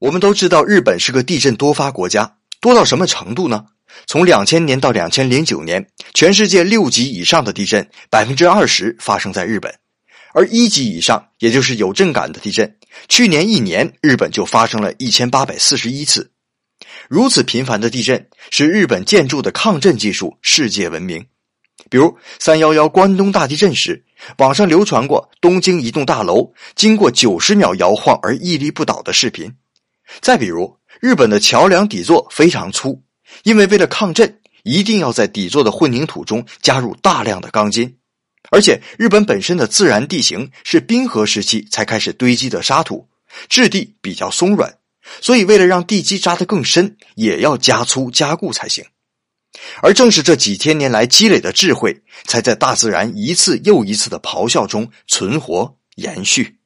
我们都知道，日本是个地震多发国家，多到什么程度呢？从两千年到两千零九年，全世界六级以上的地震百分之二十发生在日本，而一级以上，也就是有震感的地震，去年一年日本就发生了一千八百四十一次。如此频繁的地震，使日本建筑的抗震技术世界闻名。比如三幺幺关东大地震时，网上流传过东京一栋大楼经过九十秒摇晃而屹立不倒的视频。再比如，日本的桥梁底座非常粗，因为为了抗震，一定要在底座的混凝土中加入大量的钢筋。而且，日本本身的自然地形是冰河时期才开始堆积的沙土，质地比较松软，所以为了让地基扎得更深，也要加粗加固才行。而正是这几千年来积累的智慧，才在大自然一次又一次的咆哮中存活延续。